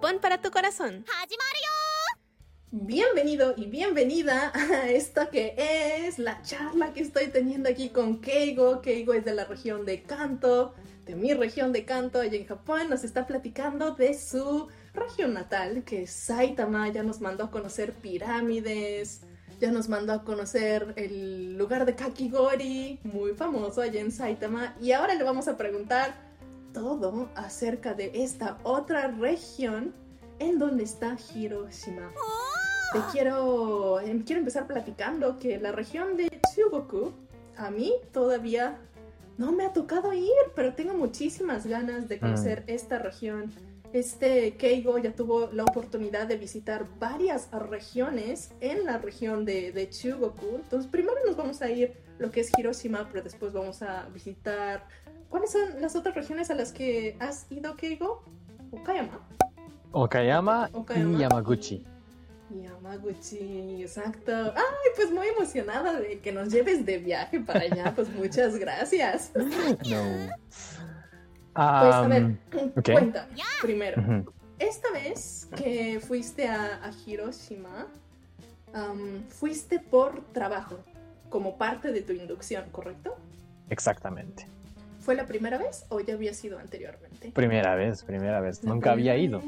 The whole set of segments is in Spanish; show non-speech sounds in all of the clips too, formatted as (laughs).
Japón para tu corazón. Bienvenido y bienvenida a esto que es la charla que estoy teniendo aquí con Keigo. Keigo es de la región de Kanto, de mi región de Kanto, allá en Japón. Nos está platicando de su región natal, que es Saitama. Ya nos mandó a conocer pirámides, ya nos mandó a conocer el lugar de Kakigori, muy famoso allá en Saitama. Y ahora le vamos a preguntar todo acerca de esta otra región en donde está Hiroshima. Te quiero, em, quiero empezar platicando que la región de Chugoku a mí todavía no me ha tocado ir, pero tengo muchísimas ganas de conocer esta región. Este Keigo ya tuvo la oportunidad de visitar varias regiones en la región de, de Chugoku. Entonces, primero nos vamos a ir lo que es Hiroshima, pero después vamos a visitar. ¿Cuáles son las otras regiones a las que has ido, Keigo? Okayama. Okayama, Okayama y Yamaguchi. Yamaguchi, exacto. Ay, pues muy emocionada de que nos lleves de viaje para allá. Pues muchas gracias. No. Pues a ver, ok. cuenta primero. Esta vez que fuiste a, a Hiroshima, am, fuiste por trabajo, como parte de tu inducción, ¿correcto? Exactamente. ¿Fue la primera vez o ya había sido anteriormente? Primera vez, primera vez. La Nunca había ido.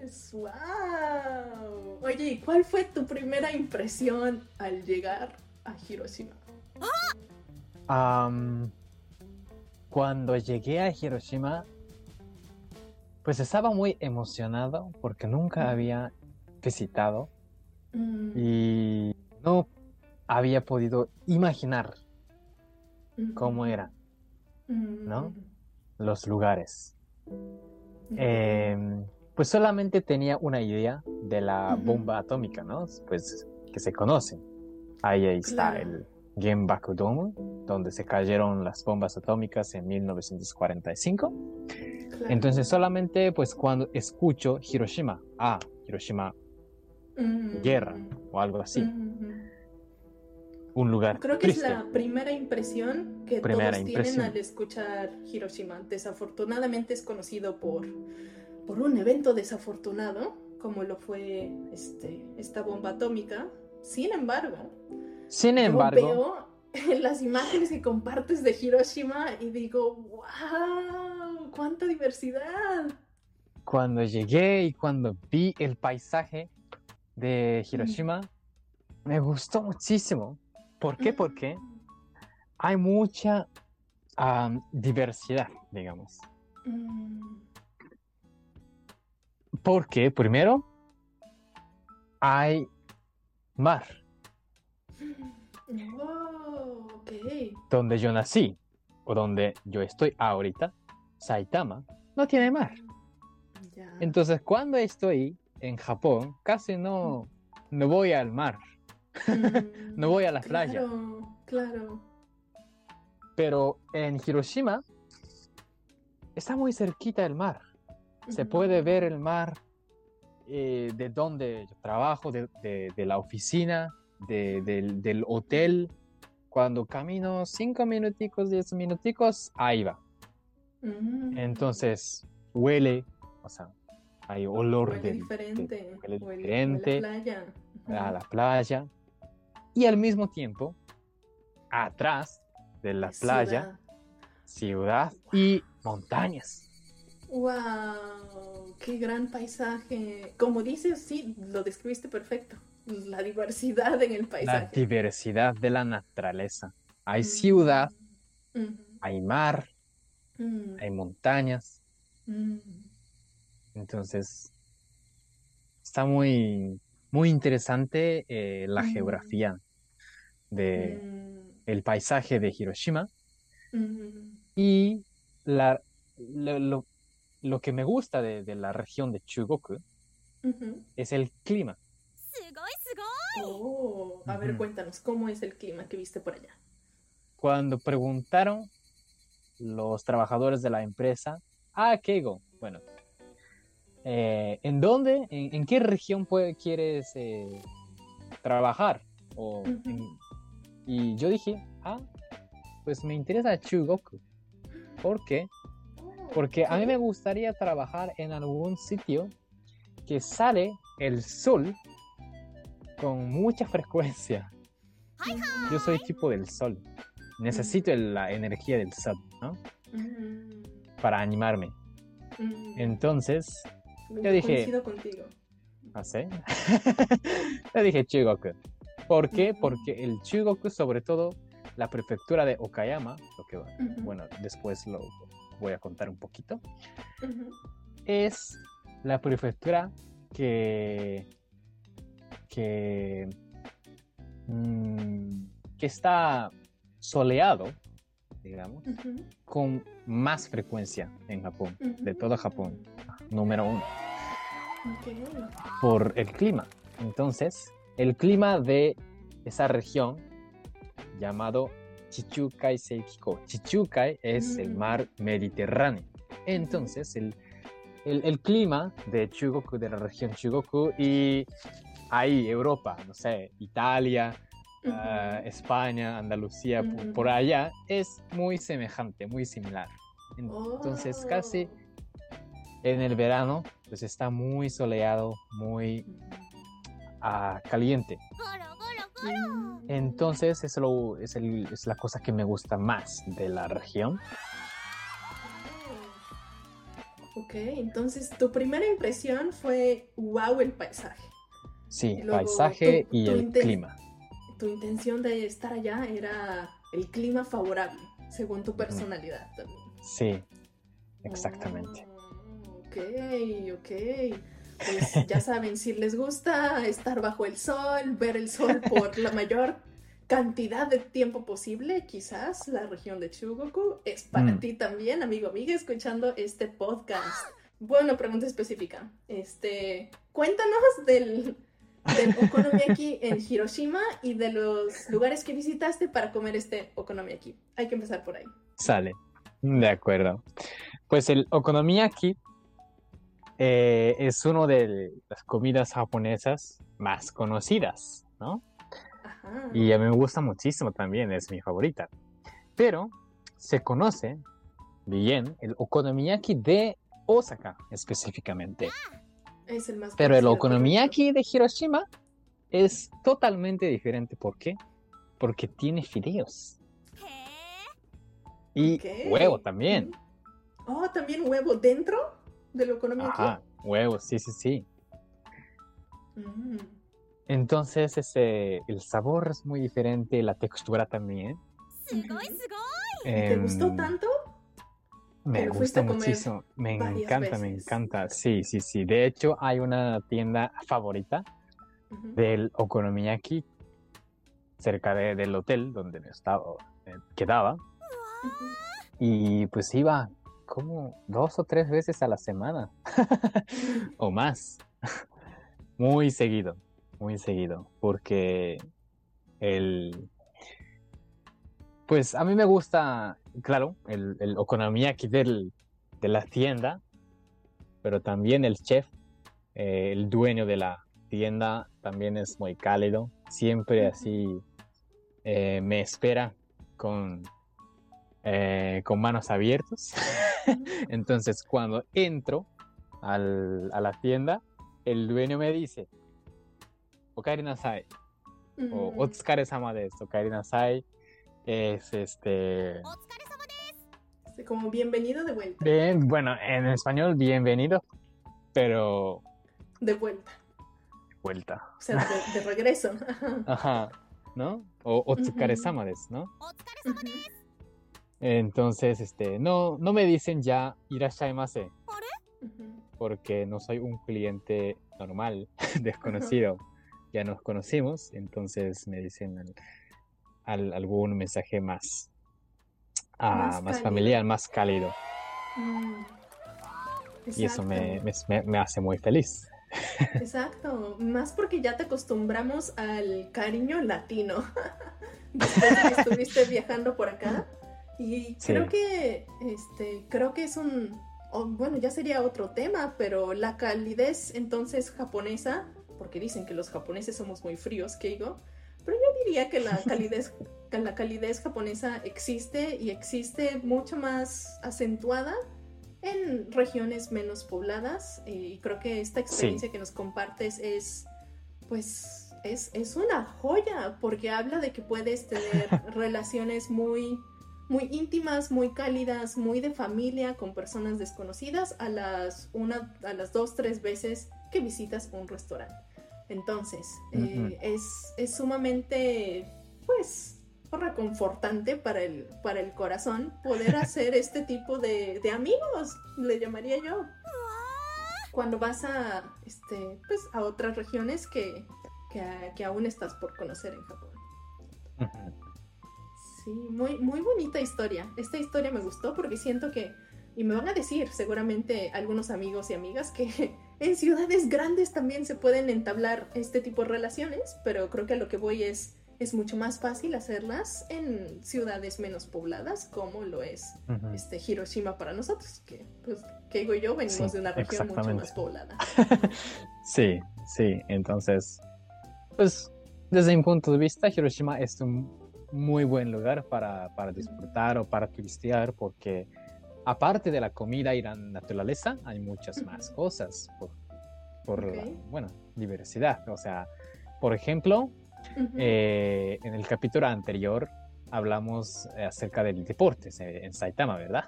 vez, ¡Wow! Oye, ¿y cuál fue tu primera impresión al llegar a Hiroshima? Am, cuando llegué a Hiroshima, pues estaba muy emocionado porque nunca había visitado Mm, y no había podido imaginar mm, cómo eran mm, ¿no? los lugares. mm, Em, pues solamente tenía una idea de la bomba atómica, ¿no? Pues que se conoce. Ahí, ahí está Claro. el Genbaku Domo, donde se cayeron las bombas atómicas en 1945. claro. Entonces solamente pues cuando escucho Hiroshima, ah, Hiroshima, Mm, guerra o algo así, mm, un lugar Creo que triste. es la primera impresión que Primera todos impresión. tienen al escuchar Hiroshima. Desafortunadamente es conocido por, por un evento desafortunado, como lo fue este, esta bomba atómica. Sin embargo, Sin yo embargo, veo (laughs) las imágenes que compartes de Hiroshima y digo, wow, cuánta diversidad. cuando llegué y cuando vi el paisaje de Hiroshima, me gustó muchísimo. ¿Por qué? Porque hay mucha diversidad, digamos. Mm, Porque primero hay mar, Wow, ok. donde yo nací o donde yo estoy ahorita, Saitama, no tiene mar. Entonces, cuando estoy en Japón, casi no, no voy al mar, (laughs) no voy a la playa. Claro, claro. pero en Hiroshima está muy cerquita el mar. Se puede ver el mar eh, de donde yo trabajo, de, de- de la oficina, de- del, del hotel. Cuando camino cinco minuticos, diez minuticos, ahí va. Mm. Entonces huele, o sea, hay olor Huele de, diferente. huele huele- diferente. huele a playa. a la playa. Y al mismo tiempo, atrás de la playa, ciudad y montañas. Wow, qué gran paisaje. Como dices, sí, lo describiste perfecto. La diversidad en el La paisaje. diversidad de la naturaleza. Hay Mm. ciudad, Mm, hay mar, mm, hay montañas. mm. Entonces, está muy, muy interesante eh, la Mm. geografía de Mm, el paisaje de Hiroshima. Mm, y la, lo, lo- lo que me gusta de, de la región de Chugoku es el clima. Oh, a ver, cuéntanos, ¿cómo es el clima que viste por allá? Cuando preguntaron los trabajadores de la empresa, ah, Keigo, bueno, eh, ¿en dónde, en, en qué región puede- quieres eh, trabajar? O Ujú. en- y yo dije, ah, pues me interesa Chugoku. ¿Por qué? Porque a mí me gustaría trabajar en algún sitio que sale el sol con mucha frecuencia. Yo soy tipo del sol. Necesito la energía del sol, ¿no? Para animarme. Entonces, yo dije- Coincido contigo. no sé. (laughs) Yo dije Chugoku. ¿Por qué? Porque el Chugoku, sobre todo la prefectura de Okayama, lo que bueno, después lo voy a contar un poquito, es la prefectura que que mm, que está soleado, digamos, con más frecuencia en Japón, de todo Japón, número uno. Por el clima. Entonces, el clima de esa región llamado Chichukai Seikiko. Chichukai es el Mm. mar Mediterráneo. Entonces, el, el- el clima de Chugoku, de la región Chugoku, y ahí, Europa, no sé, Italia, ah, España, Andalucía, por- por allá, es muy semejante, muy similar. Entonces, Oh. casi en el verano, pues está muy soleado, muy ah, caliente. Entonces, es, lo, es, el- es la cosa que me gusta más de la región. Ok, entonces tu primera impresión fue wow el paisaje. Sí, luego, paisaje tu- y tu el clima. Tu intención de estar allá era el clima favorable, según tu personalidad también. Sí, exactamente. Ok. Pues ya saben, si les gusta estar bajo el sol, ver el sol por la mayor cantidad de tiempo posible, quizás la región de Chugoku es para Mm. ti también, amigo, amiga, escuchando este podcast. Bueno, pregunta específica. Este, cuéntanos del, del okonomiyaki en Hiroshima y de los lugares que visitaste para comer este okonomiyaki. Hay que empezar por ahí. Sale. De acuerdo. Pues el okonomiyaki eh, es una de las comidas japonesas más conocidas, ¿no? Ajá. Y a mí me gusta muchísimo también, es mi favorita. Pero se conoce bien el okonomiyaki de Osaka específicamente. Es el más Pero el okonomiyaki de Hiroshima es totalmente diferente. ¿Por qué? Porque tiene fideos. Y huevo también. Oh, también huevo dentro del okonomiyaki. Ajá, huevos, sí, sí, sí. Mm. Entonces ese, el sabor es muy diferente, la textura también. Ujú. ¿Te Em, gustó tanto? Me lo gusta muchísimo, me encanta, me encanta. Sí, sí, sí. De hecho, hay una tienda favorita Ujú. del okonomiyaki cerca de- del hotel donde me estaba, eh, quedaba. Y pues iba como dos o tres veces a la semana (laughs) o más. Muy seguido, muy seguido. Porque el... Pues a mí me gusta, claro, el, el okonomiyaki del, de la tienda, pero también el chef, eh, el dueño de la tienda, también es muy cálido. Siempre así eh, me espera con, eh, con manos abiertas. (laughs) Entonces, cuando entro al- a la tienda, el dueño me dice, Okaeri nasai, o. Otsukare sama desu, Okaeri nasai. Es este. Como bienvenido de vuelta. Bien, bueno, en español, bienvenido, pero De vuelta. vuelta. O sea, de, de regreso. (laughs) Ajá. ¿no? O Otsukare sama desu, ¿no? Entonces, este, no, no me dicen ya irashaimase, porque no soy un cliente normal, (laughs) desconocido. Ya nos conocimos, entonces me dicen al- al- algún mensaje más, ah, Más familiar, más cálido. Mm. Y eso me, me- me hace muy feliz. (laughs) Exacto, más porque ya te acostumbramos al cariño latino (laughs) después de que estuviste viajando por acá y Sí. creo que este creo que es un o, bueno ya sería otro tema pero la calidez entonces japonesa porque dicen que los japoneses somos muy fríos Keigo pero yo diría que la (laughs) calidez que la calidez japonesa existe y existe mucho más acentuada en regiones menos pobladas eh, y creo que esta experiencia que nos compartes es pues es, es, una joya porque habla de que puedes tener (laughs) relaciones muy muy íntimas, muy cálidas, muy de familia con personas desconocidas a las una a las dos tres veces que visitas un restaurante. Entonces, eh, es, es sumamente pues reconfortante para el, para el corazón poder (laughs) hacer este tipo de, amigos, le llamaría yo. Cuando vas a, este, pues, a otras regiones que, que, aún estás por conocer en Japón. Sí, muy, muy bonita historia. Esta historia me gustó porque siento que, y me van a decir seguramente algunos amigos y amigas que (laughs) en ciudades grandes también se pueden entablar este tipo de relaciones, pero creo que a lo que voy es es mucho más fácil hacerlas en ciudades menos pobladas, como lo es este, Hiroshima para nosotros, que pues Keigo y yo venimos de una región mucho más poblada. (laughs) sí, sí, entonces, pues desde mi punto de vista, Hiroshima es un muy buen lugar para, para disfrutar o para turistear, porque aparte de la comida y la naturaleza, hay muchas más cosas por, por la, bueno, diversidad. O sea, por ejemplo, eh, en el capítulo anterior hablamos acerca del deporte en Saitama, ¿verdad?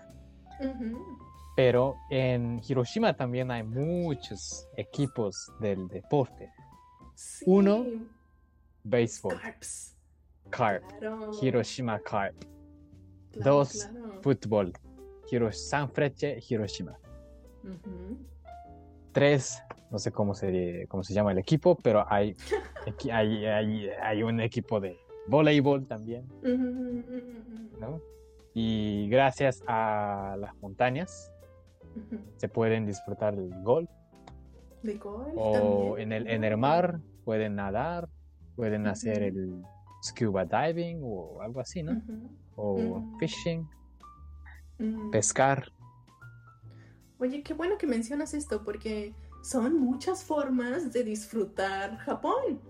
Pero en Hiroshima también hay muchos equipos del deporte. Uno, béisbol. Carp. Hiroshima Carp. Dos, fútbol. San Freche, Hiroshima. Tres, no sé cómo se, cómo se llama el equipo, pero hay, (laughs) hay, hay, un equipo de voleibol también. ¿no? Y gracias a las montañas se pueden disfrutar del golf. ¿De golf? O en el, en el mar pueden nadar, pueden hacer el scuba diving o algo así, ¿no? O fishing, pescar. Oye, qué bueno que mencionas esto porque son muchas formas de disfrutar Japón.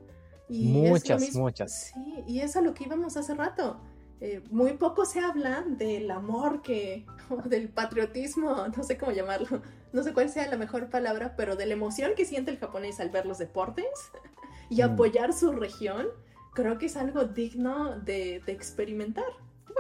Y muchas, muchas. Sí, y es a lo que íbamos hace rato. Eh, muy poco se habla del amor que, (laughs) o del patriotismo, no sé cómo llamarlo, no sé cuál sea la mejor palabra, pero de la emoción que siente el japonés al ver los deportes (laughs) y mm. apoyar su región, creo que es algo digno de, de experimentar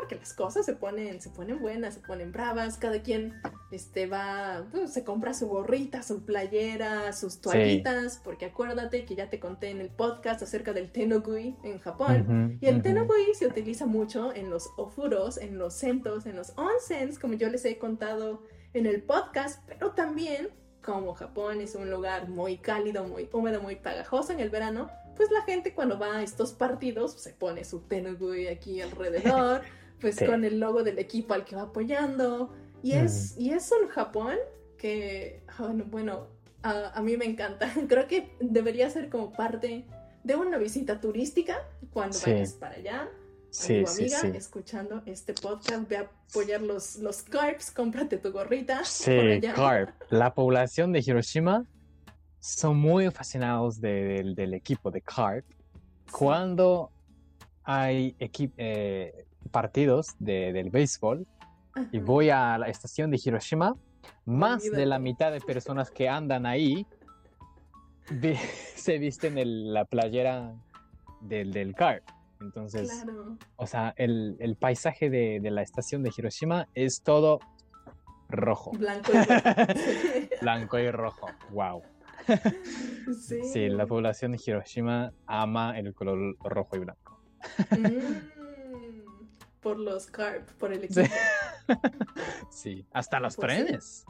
porque las cosas se ponen, se ponen buenas, se ponen bravas, cada quien este, va, pues, se compra su gorrita, su playera, sus toallitas, porque acuérdate que ya te conté en el podcast acerca del tenogui en Japón, y el tenogui se utiliza mucho en los ofuros, en los centos, en los onsens, como yo les he contado en el podcast, pero también como Japón es un lugar muy cálido, muy húmedo, muy pagajoso en el verano, pues la gente cuando va a estos partidos se pone su tenugui aquí alrededor, pues con el logo del equipo al que va apoyando. Y es, y es un Japón que, ah, bueno, a, mí me encanta. (laughs) Creo que debería ser como parte de una visita turística cuando vayas para allá. Sí, tu amiga escuchando este podcast, ve a apoyar los, los carps, cómprate tu gorrita. Sí, carp. La población de Hiroshima son muy fascinados del equipo de carp. Cuando hay eh, partidos de, del béisbol y voy a la estación de Hiroshima, más de la mitad de personas que andan ahí (laughs) se visten en la playera del, del car. Entonces, o sea, el, el paisaje de, de, la estación de Hiroshima es todo rojo. Blanco y rojo. (laughs) Blanco y rojo. Wow. Sí. sí. la población de Hiroshima ama el color rojo y blanco. Mm por los carp, por el equipo. (laughs) Sí, hasta los pues trenes.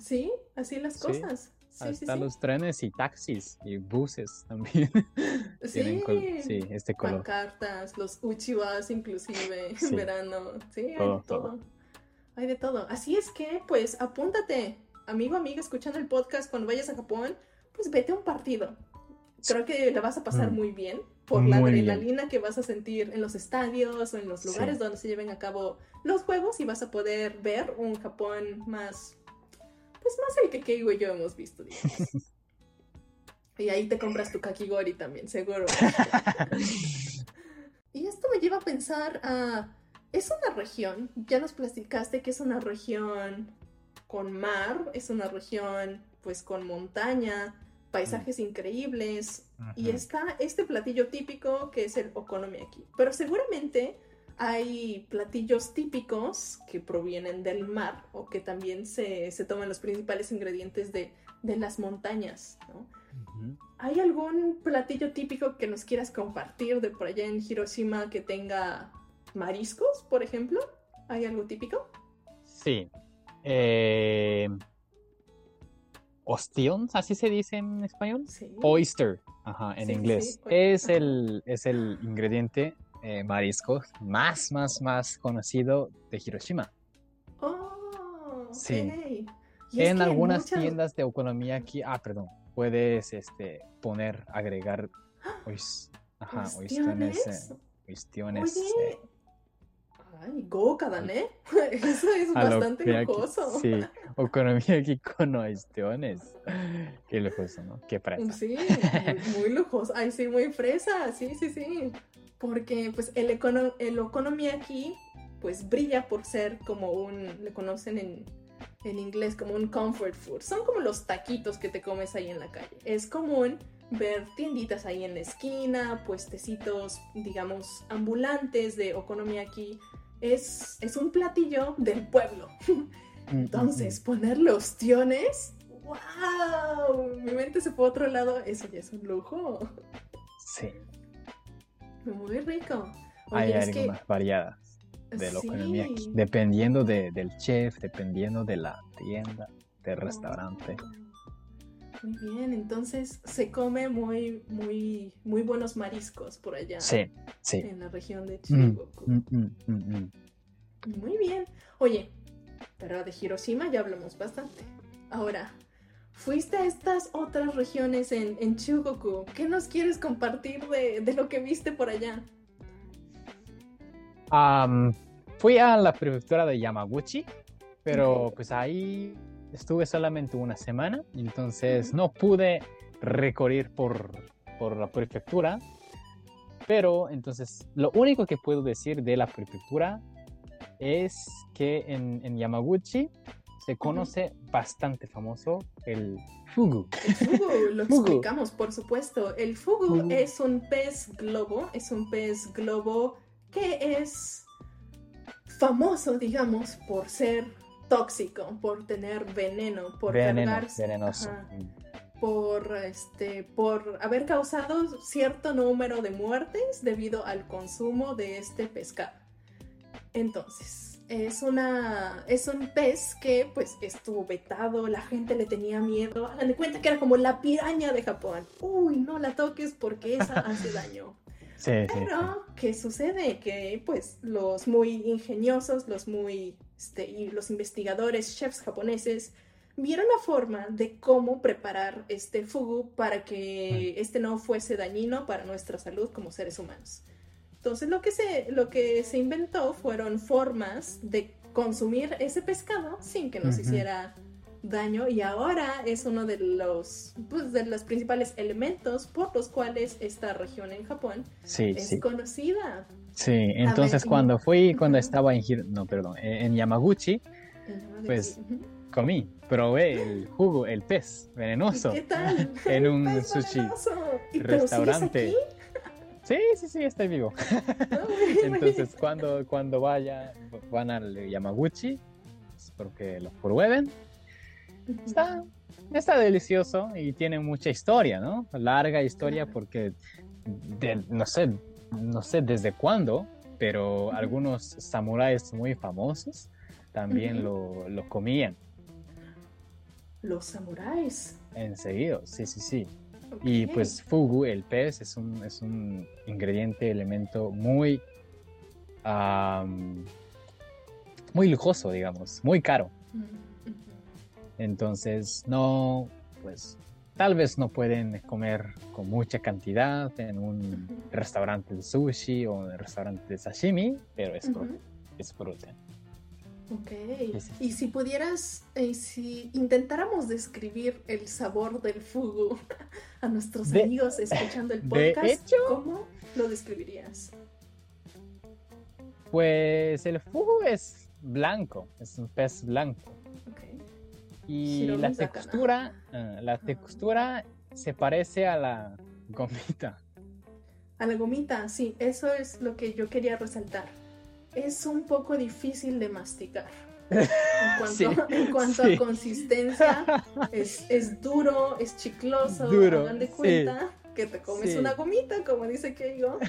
Sí. así las cosas. Sí, hasta los trenes y taxis y buses también. (laughs) Sí, sí este color. cartas, los uchiwas inclusive en verano. Sí, hay de todo. Hay de todo. Así es que, pues, apúntate, amigo, amiga, escuchando el podcast cuando vayas a Japón, pues vete a un partido. Creo que la vas a pasar mm. muy bien por la adrenalina que vas a sentir en los estadios o en los lugares donde se lleven a cabo los juegos y vas a poder ver un Japón más, pues más el que Keigo y yo hemos visto, (laughs) y ahí te compras tu kakigori también, seguro. (laughs) y esto me lleva a pensar a... Es una región, ya nos platicaste que es una región con mar, es una región pues con montaña, paisajes increíbles y está este platillo típico que es el okonomiyaki. Pero seguramente hay platillos típicos que provienen del mar o que también se, se toman los principales ingredientes de, de las montañas. ¿Hay algún platillo típico que nos quieras compartir de por allá en Hiroshima que tenga mariscos, por ejemplo? ¿Hay algo típico? Sí. Eh, Ostión, así se dice en español. Sí. Oyster, ajá, en Sí, inglés. sí, Es el, es el ingrediente eh, marisco más, más, más conocido de Hiroshima. Oh, ok. Sí. Y En algunas muchas- tiendas de okonomiyaki, ah, perdón, puedes este, poner, agregar ois- ajá, oistiones, ¿Ostiones? eh, oistiones, Oye. Ay, gokadan, ¿eh? (laughs) Eso es a lo bastante que aquí- lujoso. Sí, okonomiyaki con oistiones. Qué lujoso, ¿no? Qué fresa. Sí, muy, muy lujoso. Ay, sí, muy fresa. Sí, sí, sí. Porque, pues, el, econo el okonomiyaki, pues, brilla por ser como un, le conocen en, en inglés como un comfort food. Son como los taquitos que te comes ahí en la calle. Es común ver tienditas ahí en la esquina, puestecitos, digamos, ambulantes de okonomiyaki. Es, es un platillo del pueblo. Mm, mm, Entonces, ponerle ostiones, ¡wow! Mi mente se fue a otro lado, eso ya es un lujo. mm. Sí, Muy rico. hay que- algunas variadas del sí. okonomiyaki, dependiendo de- del chef, dependiendo de la tienda, del restaurante. Muy bien, entonces se come muy, muy, muy buenos mariscos por allá Sí, sí. en la región de Mm, Chigoku. mm, mm. Muy bien. Oye, pero de Hiroshima ya hablamos bastante. Ahora, fuiste a estas otras regiones en, en Chugoku. ¿Qué nos quieres compartir de, de lo que viste por allá? Fui a la prefectura de Yamaguchi, pero pues ahí estuve solamente una semana, entonces no pude recorrer por, por la prefectura. Pero entonces lo único que puedo decir de la prefectura es que en, en Yamaguchi se conoce bastante famoso el fugu. El fugu, (laughs) lo Fugu. explicamos, por supuesto. El fugu Fugu. es un pez globo, es un pez globo que es famoso, digamos, por ser tóxico, por tener veneno, por Veneno, cargarse- venenoso. ajá, por este, por haber causado cierto número de muertes debido al consumo de este pescado. Entonces, es una es un pez que pues estuvo vetado, la gente le tenía miedo. Hagan de cuenta que era como la piraña de Japón. Uy, no la toques porque esa (laughs) hace daño. Sí, sí, sí. Pero, ¿qué sucede? Que pues los muy ingeniosos, los muy, este, y los investigadores, chefs japoneses, vieron la forma de cómo preparar este fugu para que este no fuese dañino para nuestra salud como seres humanos. Entonces lo que se, lo que se inventó fueron formas de consumir ese pescado sin que nos Ujú. hiciera daño y ahora es uno de los, pues, de los principales elementos por los cuales esta región en Japón Sí, es sí. conocida. Sí, entonces y- cuando fui, cuando estaba en, no, perdón, en en Yamaguchi, Pues, Ujú. comí, probé el jugo, el pez ¿Y venenoso. ¿Qué tal? (laughs) en un (laughs) Pez sushi venenoso. ¿Y pero sigues restaurante. Sí, sí, sí, estoy vivo. (laughs) Muy Entonces, cuando, cuando vaya, van al Yamaguchi, espero que lo prueben. Está, está delicioso y tiene mucha historia, ¿no? Larga historia porque, de- no sé, no sé desde cuándo, pero algunos samuráis muy famosos también lo, lo comían Los samuráis. enseguida, sí, sí, sí. Y pues fugu, el pez, es un, es un ingrediente, elemento muy, muy lujoso, digamos, muy caro. Entonces, no, pues, tal vez no pueden comer con mucha cantidad en un Ujú. restaurante de sushi o en un restaurante de sashimi, pero es Ujú. disfruten. Ok. Sí. Y si pudieras, eh, si intentáramos describir el sabor del fugu (laughs) a nuestros De- amigos escuchando el (laughs) podcast, hecho- ¿cómo lo describirías? Pues el fugu es blanco, es un pez blanco. Ok. Y la textura, ah, la textura se parece a la gomita. A la gomita, sí, eso es lo que yo quería resaltar. Es un poco difícil de masticar. En cuanto, (laughs) Sí, en cuanto sí. a consistencia, (laughs) es, es duro, es chicloso. Duro, de sí. cuenta que te comes una gomita, como dice Keigo.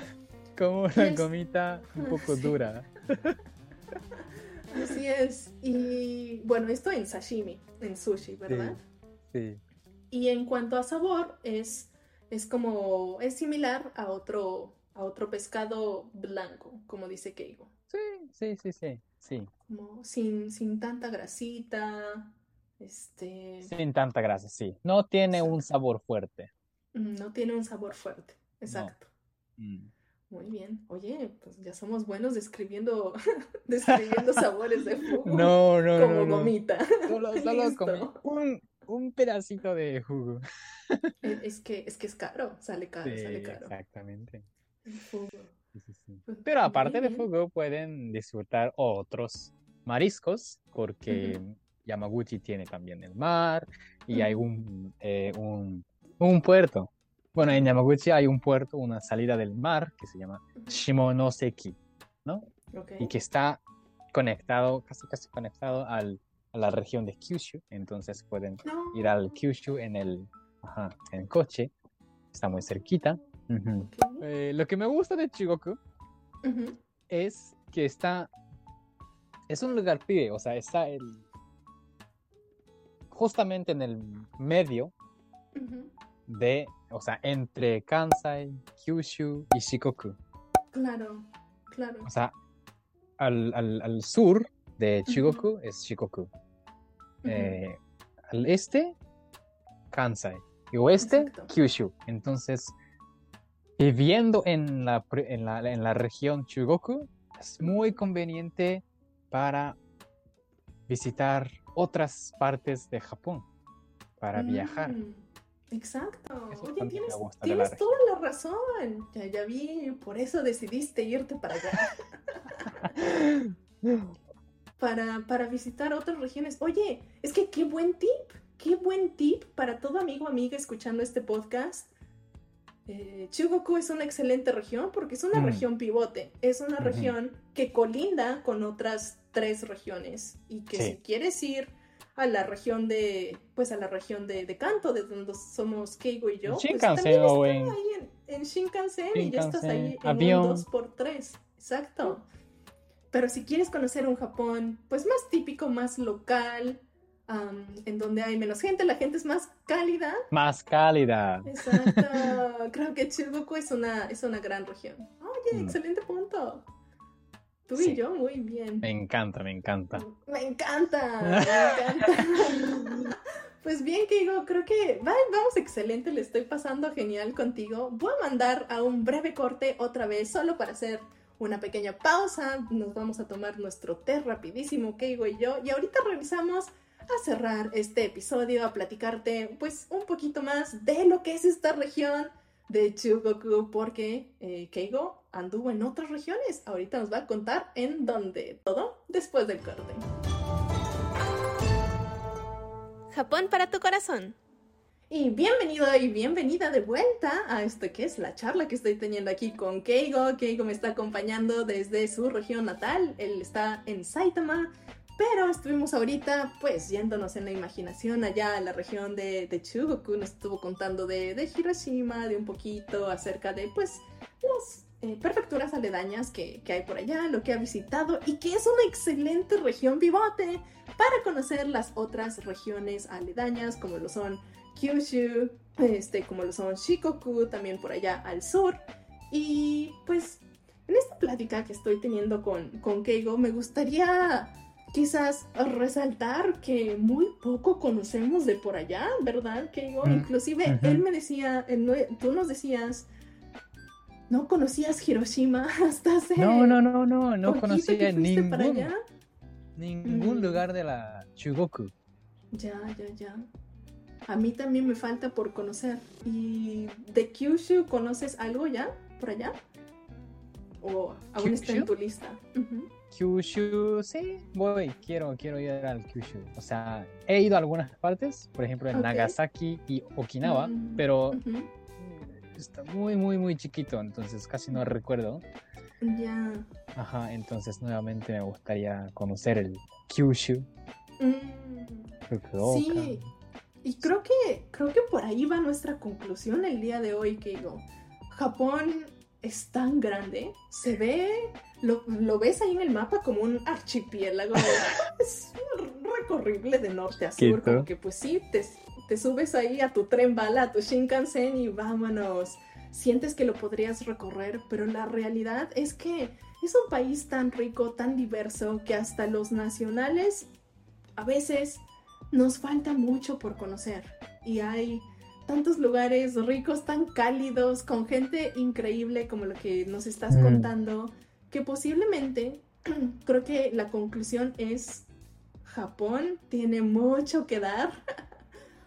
Como Y una es- gomita un poco (laughs) dura. Así es. Y bueno, esto en sashimi, en sushi, ¿verdad? Sí. Y en cuanto a sabor, es, es como, es similar a otro, a otro pescado blanco, como dice Keigo. Sí, sí, sí, sí. Sí. Como sin, sin tanta grasita, este, Sin tanta grasa, sí. No tiene un sabor fuerte. mm, no tiene un sabor fuerte. Exacto. Mm. Muy bien. Oye, pues ya somos buenos describiendo, (laughs) describiendo sabores de (laughs) jugo. No, no, como no, no. gomita. Solo, (laughs) solo comí un, un pedacito de jugo. Eh, Es que, es que es caro, sale caro, Sí, sale caro. exactamente. El jugo. Sí, sí, sí. Pues, Pero aparte de fugu pueden disfrutar otros mariscos porque Yamaguchi tiene también el mar y hay un, eh, un, un puerto. Bueno, en Yamaguchi hay un puerto, una salida del mar que se llama Shimonoseki, ¿no? Ok. Y que está conectado, casi casi conectado al, a la región de Kyushu. Entonces pueden No, ir al Kyushu en el, ajá, en coche. Está muy cerquita. Eh, lo que me gusta de Chigoku Ujú. es que está. Es un lugar pibe, o sea, está el. Justamente en el medio. De. O sea, entre Kansai, Kyushu y Shikoku. Claro, claro. O sea, al, al- al sur de Chigoku es Shikoku. Eh, al este, Kansai. Y oeste, Exacto. Kyushu. Entonces, viviendo en la, en la, en la región Chugoku, es muy conveniente para visitar otras partes de Japón, para viajar. Exacto. Eso Oye, tienes, tienes toda la razón. Ya, ya vi, por eso decidiste irte para allá. (laughs) para, para visitar otras regiones. Oye, es que qué buen tip, qué buen tip para todo amigo o amiga escuchando este podcast. Eh, Chugoku es una excelente región porque es una Mm. región pivote, es una región que colinda con otras tres regiones y que Sí. si quieres ir a la región de, pues a la región de, de Kanto, de donde somos Keigo y yo, pues Shinkansen también está en- ahí en, en Shinkansen y ya estás ahí en avión. un 2x3, exacto. Pero si quieres conocer un Japón, pues más típico, más local, am, en donde hay menos gente, la gente es más cálida. Más cálida. Exacto. (laughs) Creo que Chugoku es una, es una gran región. Oye, Mm. excelente punto. Tú Sí. y yo, muy bien. Me encanta, me encanta. Me encanta, me encanta. (laughs) Pues bien, Keigo, creo que va- vamos excelente, le estoy pasando genial contigo. Voy a mandar a un breve corte otra vez, solo para hacer una pequeña pausa. Nos vamos a tomar nuestro té rapidísimo, Keigo y yo. Y ahorita regresamos a cerrar este episodio, a platicarte pues un poquito más de lo que es esta región de Chugoku, porque eh, Keigo anduvo en otras regiones. Ahorita nos va a contar en dónde. Todo después del corte. Japón para tu corazón. Y bienvenido y bienvenida de vuelta a esto que es la charla que estoy teniendo aquí con Keigo. Keigo me está acompañando desde su región natal. Él está en Saitama. Pero estuvimos ahorita, pues, yéndonos en la imaginación allá a la región de, de Chugoku. Nos estuvo contando de, de Hiroshima, de un poquito acerca de, pues, las eh, prefecturas aledañas que, que hay por allá, lo que ha visitado y que es una excelente región pivote para conocer las otras regiones aledañas, como lo son Kyushu, este, como lo son Shikoku, también por allá al sur. Y pues en esta plática que estoy teniendo con, con Keigo, me gustaría quizás resaltar que muy poco conocemos de por allá, ¿verdad, Keigo? Mm, Inclusive él me decía, él tú nos decías, no conocías Hiroshima (laughs) hasta hace... No, no, no, no, no conocía ningún, para allá. ningún Mm. lugar de la Chugoku. Ya, ya, ya. A mí también me falta por conocer. ¿Y de Kyushu conoces algo ya por allá? ¿O aún está en tu lista? Kyushu, sí, voy, quiero, quiero ir al Kyushu. O sea, he ido a algunas partes, por ejemplo en. Nagasaki y Okinawa, Mm, pero. Está muy, muy, muy chiquito, entonces casi no recuerdo. Ya. Ajá, entonces nuevamente me gustaría conocer el Kyushu, Mm. Sí, y creo que, creo que por ahí va nuestra conclusión el día de hoy, Keigo. Japón es tan grande, se ve, lo, lo ves ahí en el mapa como un archipiélago, (laughs) es recorrible de norte a sur, Quito. como que pues sí, te, te subes ahí a tu tren bala, a tu Shinkansen y vámonos. Sientes que lo podrías recorrer, pero la realidad es que es un país tan rico, tan diverso, que hasta los nacionales a veces nos falta mucho por conocer. Y hay tantos lugares ricos, tan cálidos, con gente increíble como lo que nos estás Mm. contando, que posiblemente (clears throat) creo que la conclusión es Japón tiene mucho que dar. (laughs)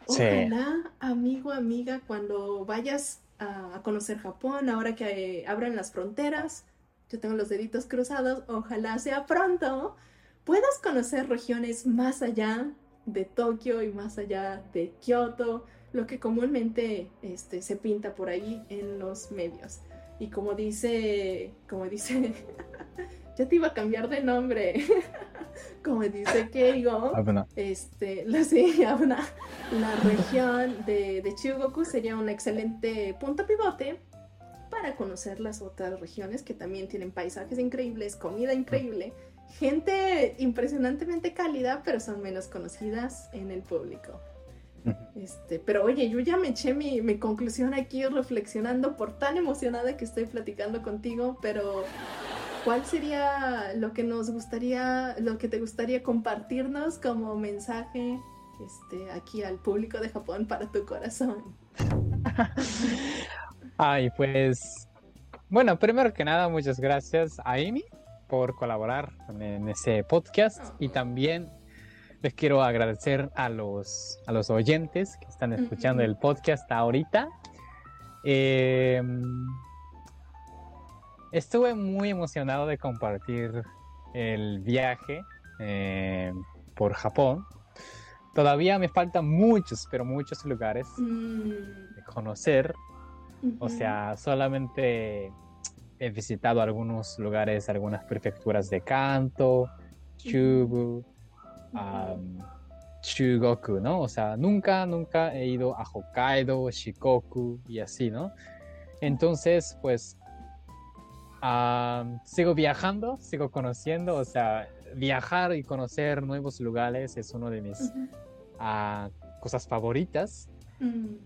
Ojalá, amigo, amiga, cuando vayas a, a conocer Japón, ahora que eh, abran las fronteras, yo tengo los deditos cruzados, ojalá sea pronto, puedas conocer regiones más allá de Tokio y más allá de Kioto, lo que comúnmente este, se pinta por ahí en los medios. Y como dice, como dice, (laughs) ya te iba a cambiar de nombre, (laughs) (laughs) como dice Keigo, este, la, sí, (laughs) la región de, de Chugoku sería un excelente punto pivote para conocer las otras regiones que también tienen paisajes increíbles, comida increíble, gente impresionantemente cálida, pero son menos conocidas en el público. Este, pero oye, yo ya me eché mi, mi conclusión aquí reflexionando por tan emocionada que estoy platicando contigo, pero ¿cuál sería lo que nos gustaría, lo que te gustaría compartirnos como mensaje este, aquí al público de Japón para tu corazón? (laughs) Ay, pues, bueno, primero que nada, muchas gracias a Amy por colaborar en ese podcast y también les quiero agradecer a los, a los oyentes que están escuchando el podcast ahorita. Eh, estuve muy emocionado de compartir el viaje eh, por Japón. Todavía me faltan muchos, pero muchos lugares Mm, de conocer. O sea, solamente he visitado algunos lugares, algunas prefecturas de Kanto, Chubu, am, Chugoku, ¿no? O sea, nunca, nunca he ido a Hokkaido, Shikoku y así, ¿no? Entonces, pues, sigo viajando, sigo conociendo, o sea, viajar y conocer nuevos lugares es uno de mis ah, cosas favoritas. Mm,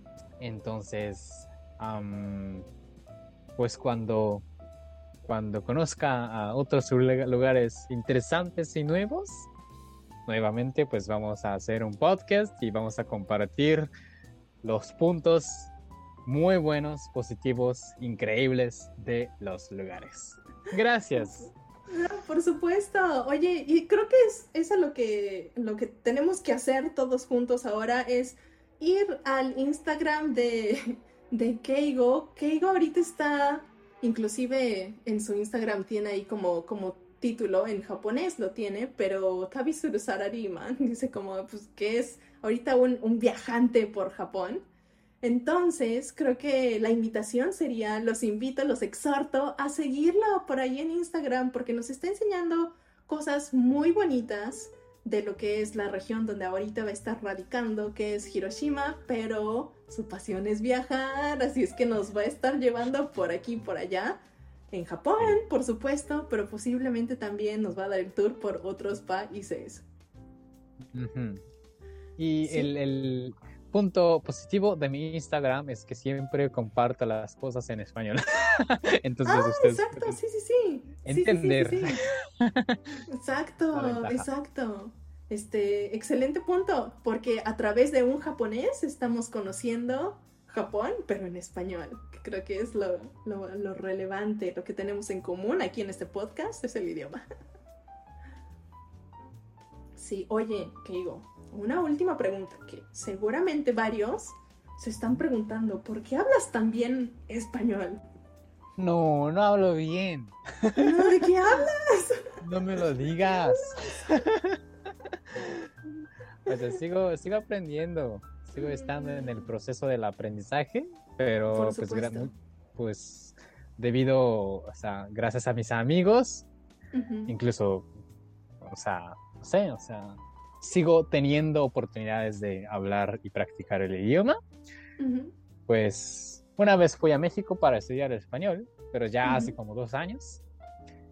Entonces, pues cuando, cuando conozca a otros lu- lugares interesantes y nuevos, nuevamente pues vamos a hacer un podcast y vamos a compartir los puntos muy buenos, positivos, increíbles de los lugares. Gracias. (laughs) Por supuesto. Oye, y creo que es eso lo que, lo que tenemos que hacer todos juntos ahora es ir al Instagram de, de Keigo. Keigo ahorita está, inclusive en su Instagram tiene ahí como, como título, en japonés lo tiene, pero Tabisuru Sarariman (laughs) dice como, pues que es ahorita un, un viajante por Japón. Entonces, creo que la invitación sería, los invito, los exhorto a seguirlo por ahí en Instagram porque nos está enseñando cosas muy bonitas de lo que es la región donde ahorita va a estar radicando, que es Hiroshima, pero su pasión es viajar, así es que nos va a estar llevando por aquí y por allá. En Japón, por supuesto, pero posiblemente también nos va a dar el tour por otros países. Y Sí. el, el punto positivo de mi Instagram es que siempre comparto las cosas en español. (laughs) Entonces Ah, ustedes exacto, sí, sí, sí. Sí, sí, sí, sí, Entender. (laughs) Exacto, exacto. Este, excelente punto, porque a través de un japonés estamos conociendo Japón, pero en español, que creo que es lo, lo- lo relevante, lo que tenemos en común aquí en este podcast es el idioma. (laughs) Sí, oye, Keigo, una última pregunta que seguramente varios se están preguntando, ¿por qué hablas tan bien español? No, no hablo bien. No, ¿De qué hablas? No me lo digas. Pues sigo, sigo aprendiendo, sigo estando en el proceso del aprendizaje, pero pues, pues debido, o sea, gracias a mis amigos, incluso, o sea, no sé, o sea, sigo teniendo oportunidades de hablar y practicar el idioma. Pues una vez fui a México para estudiar español, pero ya hace como dos años.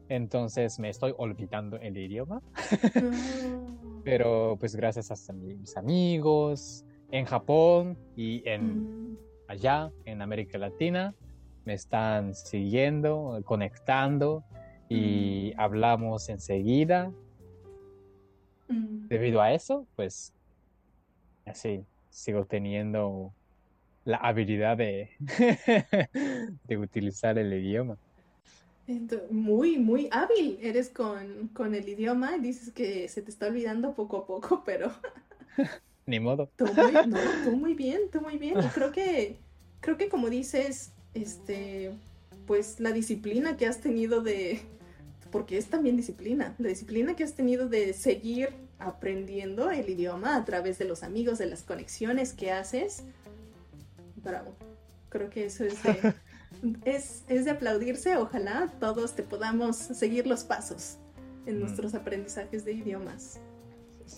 Entonces me estoy olvidando el idioma, Ah. (laughs) pero pues gracias a mis amigos en Japón y en Mm. allá en América Latina me están siguiendo, conectando y Mm. hablamos enseguida. Debido a eso, pues así sigo teniendo la habilidad de, (laughs) de utilizar el idioma. Muy, muy hábil eres con, con el idioma. Dices que se te está olvidando poco a poco, pero (laughs) Ni modo. tú muy, no, tú muy bien, tú muy bien. Y creo que, creo que como dices, este, pues la disciplina que has tenido de, porque es también disciplina, la disciplina que has tenido de seguir aprendiendo el idioma a través de los amigos, de las conexiones que haces. Bravo. Creo que eso es de, (laughs) es, es de aplaudirse. Ojalá todos te podamos seguir los pasos en Mm. nuestros aprendizajes de idiomas.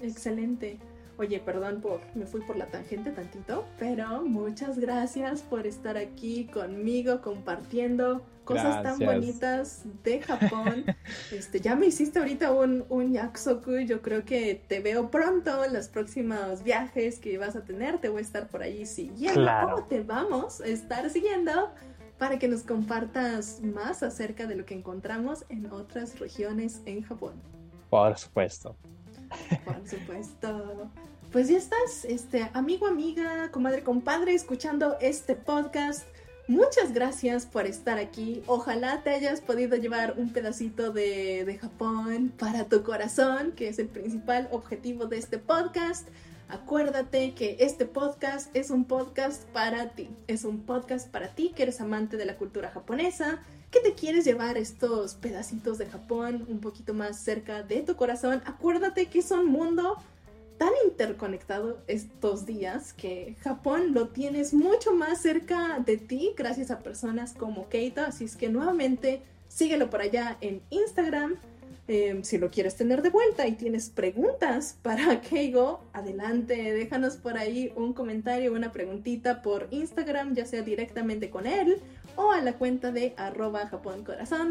Excelente. Oye, perdón por, me fui por la tangente tantito, pero muchas gracias por estar aquí conmigo compartiendo cosas tan Gracias. bonitas de Japón. (laughs) Este, ya me hiciste ahorita un, un yaksoku, yo creo que te veo pronto en los próximos viajes que vas a tener, te voy a estar por ahí siguiendo, Claro. o te vamos a estar siguiendo para que nos compartas más acerca de lo que encontramos en otras regiones en Japón. Por supuesto. Por supuesto. Pues ya estás, este amigo, amiga, comadre, compadre, escuchando este podcast. Muchas gracias por estar aquí. Ojalá te hayas podido llevar un pedacito de, Japón para tu corazón, que es el principal objetivo de este podcast. Acuérdate que este podcast es un podcast para ti. Es un podcast para ti que eres amante de la cultura japonesa, que te quieres llevar estos pedacitos de Japón un poquito más cerca de tu corazón. Acuérdate que es un mundo tan interconectado estos días que Japón lo tienes mucho más cerca de ti gracias a personas como Keita. Así es que nuevamente síguelo por allá en Instagram. Eh, si lo quieres tener de vuelta y tienes preguntas para (laughs) Keigo, adelante, déjanos por ahí un comentario, una preguntita por Instagram, ya sea directamente con él o a la cuenta de arroba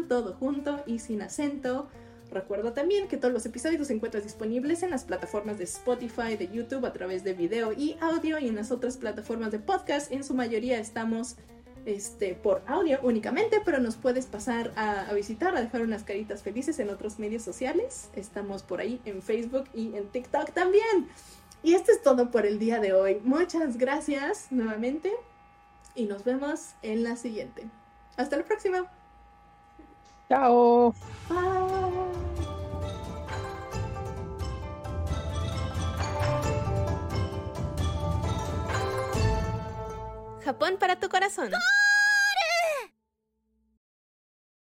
todo junto y sin acento. Recuerda también que todos los episodios se encuentran disponibles en las plataformas de Spotify, de YouTube a través de video y audio y en las otras plataformas de podcast. En su mayoría estamos este, por audio únicamente, pero nos puedes pasar a visitar, a dejar unas caritas felices en otros medios sociales. Estamos por ahí en Facebook y en TikTok también. Y esto es todo por el día de hoy. Muchas gracias nuevamente y nos vemos en la siguiente. Hasta la próxima. Chao. Bye. Japón para tu corazón.